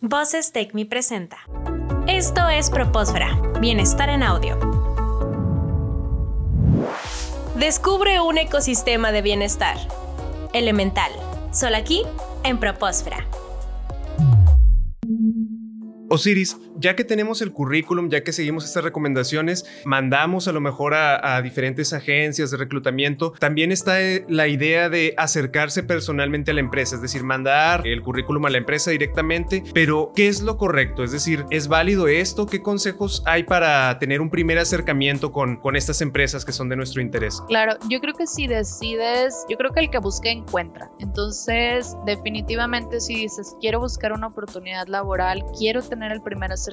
Voces Take Me presenta. Esto es Propósfera, Bienestar en Audio. Descubre un ecosistema de bienestar. Elemental. Solo aquí, en Propósfera. Osiris, ya que tenemos el currículum, ya que seguimos estas recomendaciones, mandamos a lo mejor a, diferentes agencias de reclutamiento, también está eh, la idea de acercarse personalmente a la empresa, es decir, mandar el currículum a la empresa directamente, pero ¿qué es lo correcto? Es decir, ¿es válido esto? ¿Qué consejos hay para tener un primer acercamiento con, con estas empresas que son de nuestro interés? Claro, yo creo que si decides, yo creo que el que busque encuentra. Entonces, definitivamente si dices, quiero buscar una oportunidad laboral, quiero tener el primer acercamiento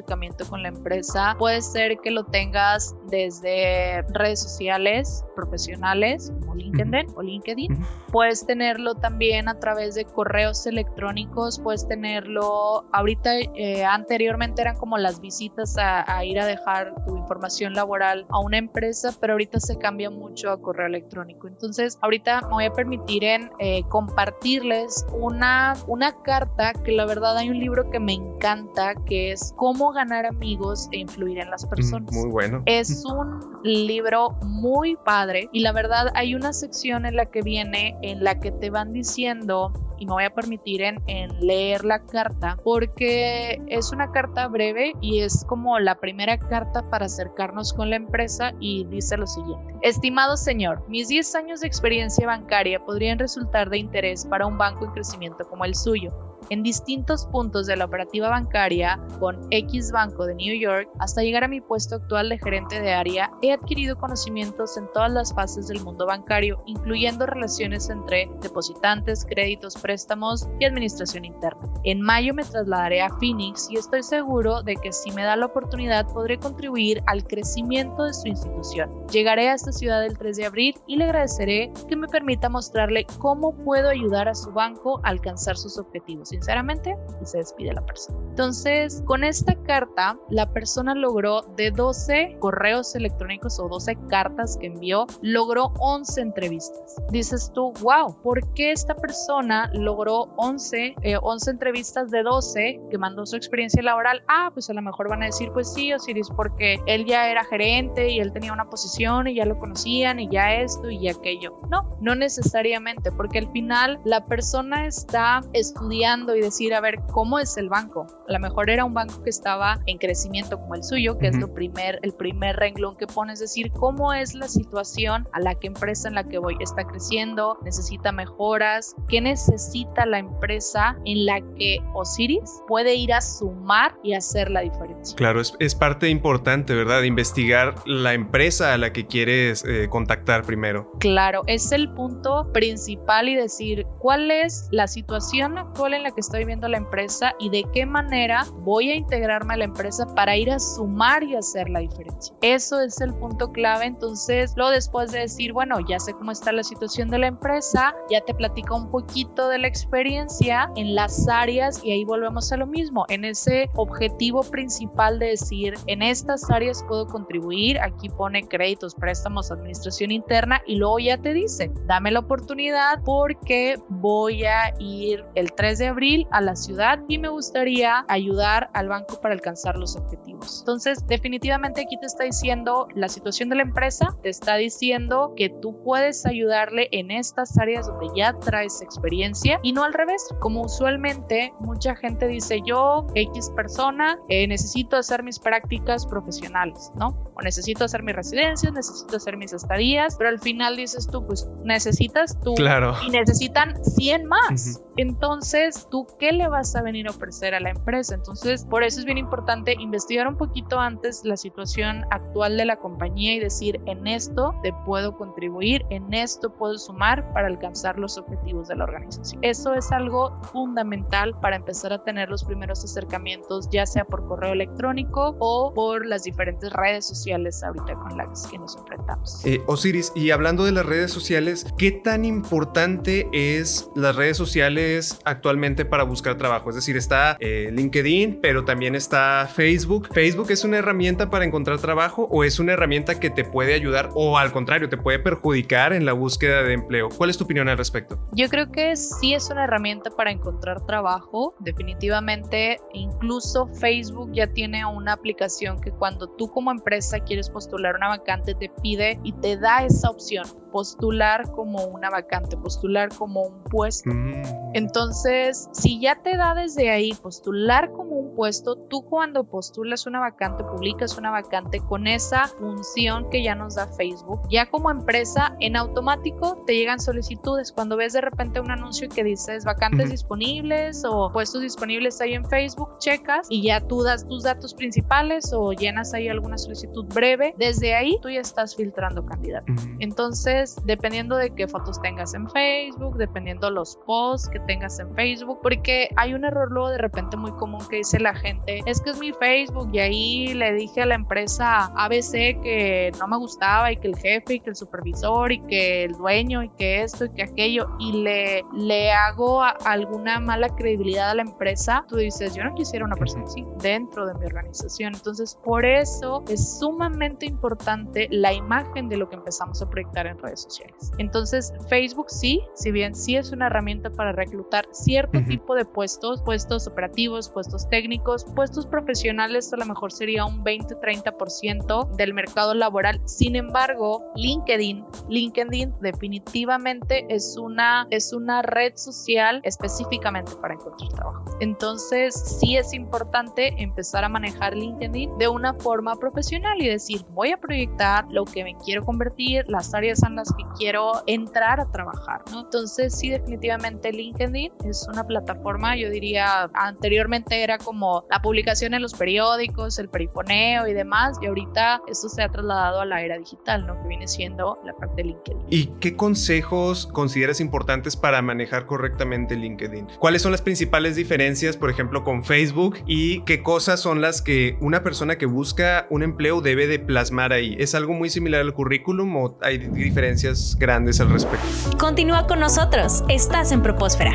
con la empresa. Puede ser que lo tengas desde redes sociales profesionales como LinkedIn o LinkedIn. Puedes tenerlo también a través de correos electrónicos. Puedes tenerlo ahorita, eh, anteriormente eran como las visitas a, ir a dejar tu información laboral a una empresa, pero ahorita se cambia mucho a correo electrónico. Entonces, ahorita me voy a permitir en eh, compartirles una, una carta que la verdad hay un libro que me encanta que es Cómo ganar amigos e influir en las mm, personas. Muy bueno. Es un libro muy padre y la verdad hay una sección en la que viene en la que te van diciendo y me voy a permitir en, leer la carta porque es una carta breve y es como la primera carta para acercarnos con la empresa y dice lo siguiente. Estimado señor, mis 10 años de experiencia bancaria podrían resultar de interés para un banco en crecimiento como el suyo en distintos puntos de la operativa bancaria con X Banco de New York hasta llegar a mi puesto actual de gerente de área, he adquirido conocimientos en todas las fases del mundo bancario, incluyendo relaciones entre depositantes, créditos, préstamos y administración interna. En mayo me trasladaré a Phoenix y estoy seguro de que si me da la oportunidad podré contribuir al crecimiento de su institución. Llegaré a esta ciudad el 3 de abril y le agradeceré que me permita mostrarle cómo puedo ayudar a su banco a alcanzar sus objetivos sinceramente y se despide la persona. Entonces, con esta carta, la persona logró de 12 correos electrónicos o 12 cartas que envió, logró 11 entrevistas. Dices tú, wow, ¿por qué esta persona logró 11, 11 eh, entrevistas de 12 que mandó su experiencia laboral? Ah, pues a lo mejor van a decir, pues sí, Osiris, porque él ya era gerente y él tenía una posición y ya lo conocían y ya esto y ya aquello. No, no necesariamente, porque al final la persona está estudiando y decir, a ver, ¿cómo es el banco? A lo mejor era un banco que estaba en crecimiento como el suyo, que es lo primer, el primer renglón que pones, decir, ¿cómo es la situación a la que empresa en la que voy está creciendo? ¿Necesita mejoras? ¿Qué necesita la empresa en la que Osiris puede ir a sumar y hacer la diferencia? Claro, es, es parte importante, ¿verdad? Investigar la empresa a la que quieres eh, contactar primero. Claro, es el punto principal y decir, ¿cuál es la situación actual en la que estoy viendo la empresa y de qué manera voy a integrarme a la empresa para ir a sumar y hacer la diferencia. Eso es el punto clave. Entonces, luego después de decir, bueno, ya sé cómo está la situación de la empresa, ya te platico un poquito de la experiencia en las áreas y ahí volvemos a lo mismo, en ese objetivo principal de decir, en estas áreas puedo contribuir, aquí pone créditos, préstamos, administración interna y luego ya te dice, dame la oportunidad porque voy a ir el 3 de abril a la ciudad y me gustaría ayudar al banco para alcanzar los objetivos. Entonces, definitivamente aquí te está diciendo la situación de la empresa, te está diciendo que tú puedes ayudarle en estas áreas donde ya traes experiencia y no al revés, como usualmente mucha gente dice yo, X persona, eh, necesito hacer mis prácticas profesionales, ¿no? O necesito hacer mis residencias, necesito hacer mis estadías, pero al final dices tú, pues necesitas tú claro. y necesitan 100 más. Entonces, ¿tú qué le vas a venir a ofrecer a la empresa? Entonces, por eso es bien importante investigar un poquito antes la situación actual de la compañía y decir, en esto te puedo contribuir, en esto puedo sumar para alcanzar los objetivos de la organización. Eso es algo fundamental para empezar a tener los primeros acercamientos, ya sea por correo electrónico o por las diferentes redes sociales ahorita con las que nos enfrentamos. Eh, Osiris, y hablando de las redes sociales, ¿qué tan importante es las redes sociales actualmente para buscar trabajo. Es decir, está eh, LinkedIn, pero también está Facebook. ¿Facebook es una herramienta para encontrar trabajo o es una herramienta que te puede ayudar o al contrario, te puede perjudicar en la búsqueda de empleo? ¿Cuál es tu opinión al respecto? Yo creo que sí es una herramienta para encontrar trabajo. Definitivamente, incluso Facebook ya tiene una aplicación que cuando tú como empresa quieres postular una vacante te pide y te da esa opción postular como una vacante, postular como un puesto. Mm. Entonces, si ya te da desde ahí postular como un puesto, tú cuando postulas una vacante, publicas una vacante con esa función que ya nos da Facebook, ya como empresa, en automático te llegan solicitudes. Cuando ves de repente un anuncio que dices vacantes disponibles o puestos disponibles ahí en Facebook, checas y ya tú das tus datos principales o llenas ahí alguna solicitud breve. Desde ahí tú ya estás filtrando candidatos. Entonces, dependiendo de qué fotos tengas en Facebook, dependiendo los posts que tengas en Facebook, porque hay un error luego de repente muy común que dice la gente, es que es mi Facebook y ahí le dije a la empresa ABC que no me gustaba y que el jefe y que el supervisor y que el dueño y que esto y que aquello y le, le hago alguna mala credibilidad a la empresa, tú dices, yo no quisiera una persona así dentro de mi organización. Entonces, por eso es sumamente importante la imagen de lo que empezamos a proyectar en redes sociales. Entonces, Facebook sí, si bien sí es una herramienta para reclutar cierto tipo de puestos, puestos operativos, puestos técnicos, puestos profesionales, a lo mejor sería un 20-30% del mercado laboral. Sin embargo, LinkedIn, LinkedIn definitivamente es una, es una red social específicamente para encontrar trabajo. Entonces, sí es importante empezar a manejar LinkedIn de una forma profesional y decir, voy a proyectar lo que me quiero convertir, las áreas en las que quiero entrar a trabajar, ¿no? Entonces sí, definitivamente LinkedIn es una plataforma, yo diría, anteriormente era como la publicación en los periódicos, el perifoneo y demás, y ahorita eso se ha trasladado a la era digital, ¿no? Que viene siendo la parte de LinkedIn. ¿Y qué consejos consideras importantes para manejar correctamente LinkedIn? ¿Cuáles son las principales diferencias, por ejemplo, con Facebook y qué cosas son las que una persona que busca un empleo debe de plasmar ahí? ¿Es algo muy similar al currículum o hay diferencias? grandes al respecto. Continúa con nosotros, estás en Propósfera.